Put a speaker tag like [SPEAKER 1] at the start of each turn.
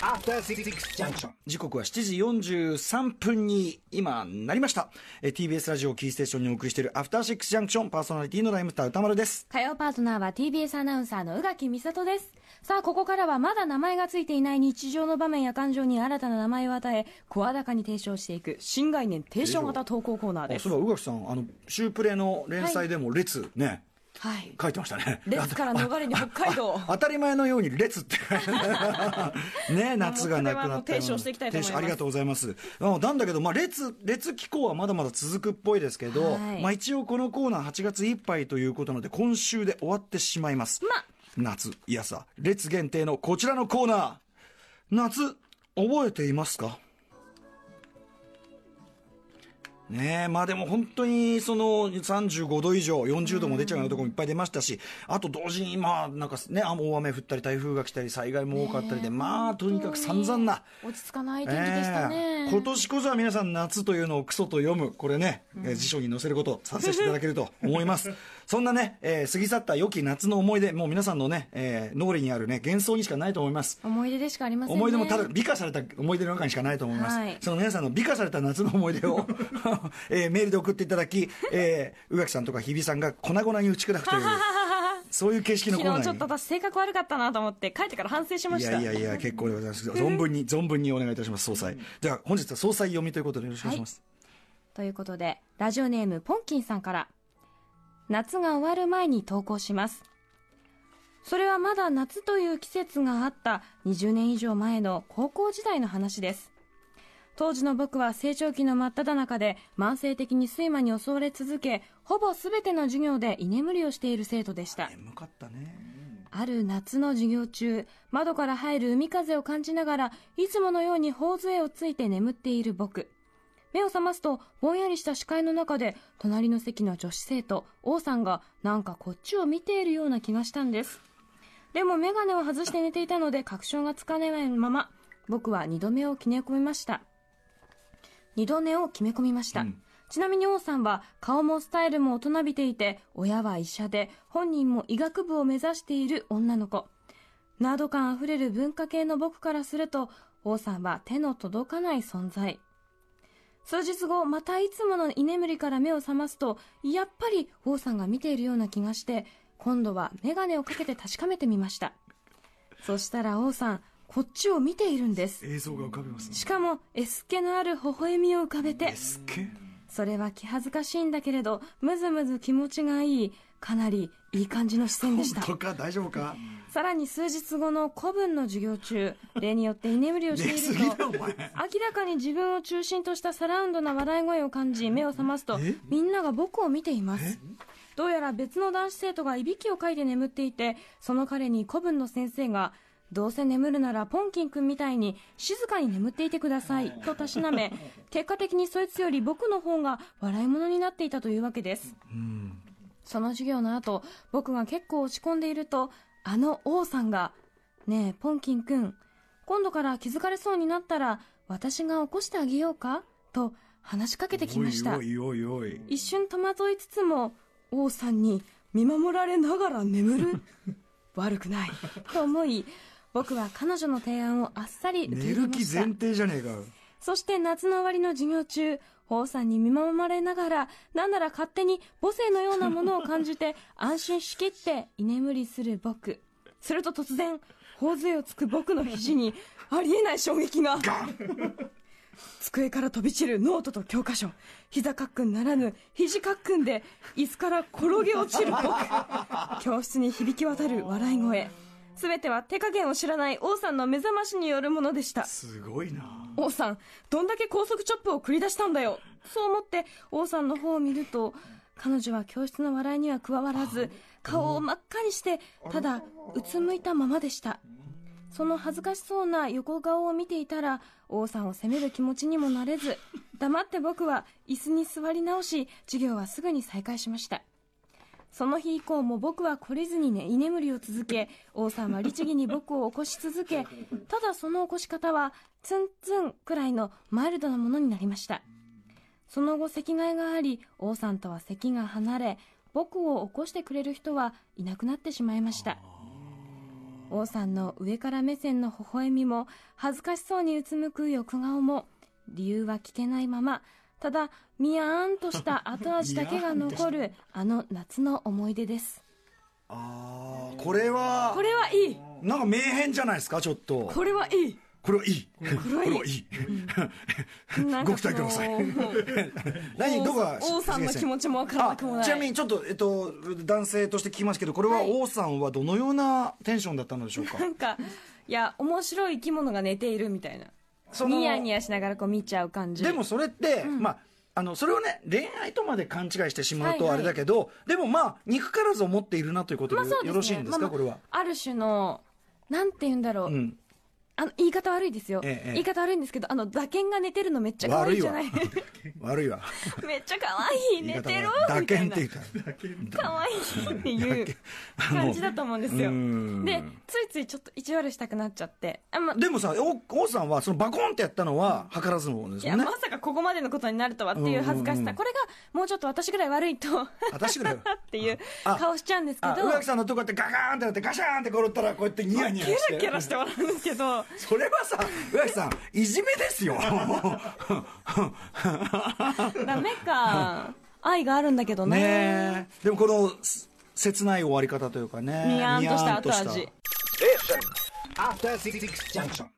[SPEAKER 1] After Six Junction. 時刻は7時43分に今なりました。えー TBS ラジオキーステーションにお送りしているアフターシックスジャンクションパーソナリティのライムスター歌丸です。
[SPEAKER 2] 火曜パートナーは TBS アナウンサーの宇垣美里です。さあここからはまだ名前がついていない日常の場面や感情に新たな名前を与え声高に提唱していく新概念提唱型投稿コーナーです。
[SPEAKER 1] あそういえば宇垣さんあのシュープレの連載でも列ね、
[SPEAKER 2] はい
[SPEAKER 1] 書いてましたね。
[SPEAKER 2] 列から逃れに北海道。
[SPEAKER 1] 当たり前のように列ってね 夏がなくなった
[SPEAKER 2] これはもう提唱していきたいと思います。
[SPEAKER 1] ありがとうございます。あなんだけど、まあ、列列機構はまだまだ続くっぽいですけど、
[SPEAKER 2] はい。
[SPEAKER 1] まあ、一応このコーナー8月いっぱいということなので今週で終わってしまいます、
[SPEAKER 2] まあ。
[SPEAKER 1] 夏いやさ列限定のこちらのコーナー。夏覚えていますか？ねえまあでも本当にその35度以上40度も出ちゃうようなところもいっぱい出ましたし、あと同時にまあなんかねあ大雨降ったり台風が来たり災害も多かったりで、まあとにかく散々な
[SPEAKER 2] 落ち着かない天気でしたね、
[SPEAKER 1] ええ。今年こそは皆さん夏というのをクソと読むこれね、えー辞書に載せること賛成していただけると思いますそんなね、えー過ぎ去った良き夏の思い出もう皆さんのね、えー脳裏にあるね幻想にしかないと思います。
[SPEAKER 2] 思い出でしかありませんね。
[SPEAKER 1] 思い出もただ美化された思い出の中にしかないと思います、
[SPEAKER 2] はい。
[SPEAKER 1] その皆さんの美化された夏の思い出を、えーメールで送っていただき、えー、宇垣さんとか日比さんが粉々に打ち砕くという そういう形式のコーナーに。
[SPEAKER 2] 昨日ちょっと私性格悪かったなと思って帰ってから反省しま
[SPEAKER 1] い
[SPEAKER 2] した。
[SPEAKER 1] やいやいや、結構でございます。存分に、存分にお願いいたします、総裁。では、本日は総裁読みということでよろしくお願いします。
[SPEAKER 2] ということでラジオネームポンキンさんから夏が終わる前に投稿します。それはまだ夏という季節があった20年以上前の高校時代の話です。当時の僕は成長期の真っ只中で慢性的に睡魔に襲われ続けほぼ全ての授業で居眠りをしている生徒でした。
[SPEAKER 1] 眠かったね。
[SPEAKER 2] ある夏の授業中窓から入る海風を感じながらいつものように頬杖をついて眠っている僕目を覚ますとぼんやりした視界の中で隣の席の女子生徒王さんがなんかこっちを見ているような気がしたんです。でも眼鏡を外して寝ていたので確証がつかないまま僕は二度目を決め込みました。二度寝を決め込みました、
[SPEAKER 1] うん。
[SPEAKER 2] ちなみに王さんは顔もスタイルも大人びていて親は医者で本人も医学部を目指している女の子。ナード感あふれる文化系の僕からすると王さんは手の届かない存在数日後またいつもの居眠りから目を覚ますとやっぱり王さんが見ているような気がして今度は眼鏡をかけて確かめてみました。そしたら王さんこっちを見ているんです。
[SPEAKER 1] 映像が浮かびますね。
[SPEAKER 2] しかもエスケのある微笑みを浮かべて。それは気恥ずかしいんだけれどむずむず気持ちがいいかなりいい感じの視線でした。
[SPEAKER 1] 本当か？大丈夫か？
[SPEAKER 2] さらに数日後の古文の授業中 例によって居眠りをしていると。明らかに自分を中心としたサラウンドな笑い声を感じ目を覚ますとみんなが僕を見ています。どうやら別の男子生徒がいびきをかいて眠っていてその彼に古文の先生がどうせ眠るならポンキン君みたいに静かに眠っていてくださいとたしなめ 結果的にそいつより僕の方が笑い物になっていたというわけです。
[SPEAKER 1] うん。
[SPEAKER 2] その授業の後僕が結構落ち込んでいるとあの王さんが「ねえポンキンくん今度から気づかれそうになったら私が起こしてあげようか?」と話しかけてきました
[SPEAKER 1] おいおいおい。
[SPEAKER 2] 一瞬戸惑いつつも王さんに見守られながら眠る 悪くないと思い僕は彼女の提案をあっさり受け
[SPEAKER 1] 寝
[SPEAKER 2] 入れました
[SPEAKER 1] る気前提じゃねえかよ。
[SPEAKER 2] そして夏の終わりの授業中、王さんに見守られながら、なんなら勝手に母性のようなものを感じて、安心しきって居眠りする僕。すると突然、頬杖をつく僕の肘に、ありえない衝撃が。机から飛び散るノートと教科書。膝かっくんならぬ、肘かっくんで、椅子から転げ落ちる僕。教室に響き渡る笑い声。すべては手加減を知らない王さんの目覚ましによるものでした。
[SPEAKER 1] すごいな。
[SPEAKER 2] 王さん、どんだけ高速チョップを繰り出したんだよ。そう思って王さんの方を見ると、彼女は教室の笑いには加わらず、顔を真っ赤にして、ただ、うつむいたままでした。その恥ずかしそうな横顔を見ていたら、王さんを責める気持ちにもなれず、黙って僕は椅子に座り直し、授業はすぐに再開しました。その日以降も僕は懲りずにね、居眠りを続け、王さんは律儀に僕を起こし続け、ただその起こし方は、ツンツンくらいのマイルドなものになりました。その後、席替えがあり、王さんとは席が離れ、僕を起こしてくれる人はいなくなってしまいました。王さんの上から目線の微笑みも恥ずかしそうにうつむく横顔も理由は聞けないままただミヤーンとした 後味だけが残るあの夏の思い出です。
[SPEAKER 1] ああこれは
[SPEAKER 2] これはいい。
[SPEAKER 1] なんか名編じゃないですかちょっと。
[SPEAKER 2] これはいい。
[SPEAKER 1] これはいい。こ
[SPEAKER 2] れはいい。
[SPEAKER 1] ご期待ください。何どこが
[SPEAKER 2] 王さんの気持ちも分からなくもない。
[SPEAKER 1] あちなみにちょっと、えっと、男性として聞きますけどこれは
[SPEAKER 2] はい。
[SPEAKER 1] 王さんはどのようなテンションだったのでしょうか？
[SPEAKER 2] なんかいや面白い生き物が寝ているみたいな
[SPEAKER 1] その
[SPEAKER 2] ニヤニヤしながらこう見ちゃう感じ。
[SPEAKER 1] でもそれって、まああのそれをね恋愛とまで勘違いしてしまう
[SPEAKER 2] はいはい
[SPEAKER 1] とあれだけど、でもまあ憎からず思っているなということで,、
[SPEAKER 2] まあですね
[SPEAKER 1] よろしいんですか、
[SPEAKER 2] まあまあ
[SPEAKER 1] これは、
[SPEAKER 2] ある種のなんて言うんだろう、
[SPEAKER 1] うん、
[SPEAKER 2] あの言い方悪いですよ、
[SPEAKER 1] ええ
[SPEAKER 2] 言い方悪いんですけどあの打鍵が寝てるのめっちゃ可愛いじゃない。
[SPEAKER 1] 悪いわ。
[SPEAKER 2] めっちゃ可愛い。寝てる？
[SPEAKER 1] 打
[SPEAKER 2] みたいな。
[SPEAKER 1] 鍵って言った
[SPEAKER 2] 可愛いっていう感じだと思うんですよ。
[SPEAKER 1] うん。
[SPEAKER 2] でついついちょっと意地悪したくなっちゃって。あ、ま、
[SPEAKER 1] でもさ王王さんはそのバコンってやったのは図らずのものです
[SPEAKER 2] い
[SPEAKER 1] よね。
[SPEAKER 2] やまさかここまでのことになるとはっていう恥ずかしさ、これがもうちょっと私ぐらい悪いとっ
[SPEAKER 1] 私ぐらい
[SPEAKER 2] ていう
[SPEAKER 1] あ
[SPEAKER 2] 顔しちゃうんですけど。
[SPEAKER 1] あ宇垣さんのとこやってガガーンってなってガシャーンって転ったらこうやってニヤニヤ
[SPEAKER 2] キ
[SPEAKER 1] して。
[SPEAKER 2] ラキラして笑うんですけど
[SPEAKER 1] それはさ宇垣さんいじめですよ。
[SPEAKER 2] ダメか。愛があるんだけどね。
[SPEAKER 1] ねえ。でもこのす切ない終わり方というかね。
[SPEAKER 2] ニヤーンとした後味。
[SPEAKER 3] Junction.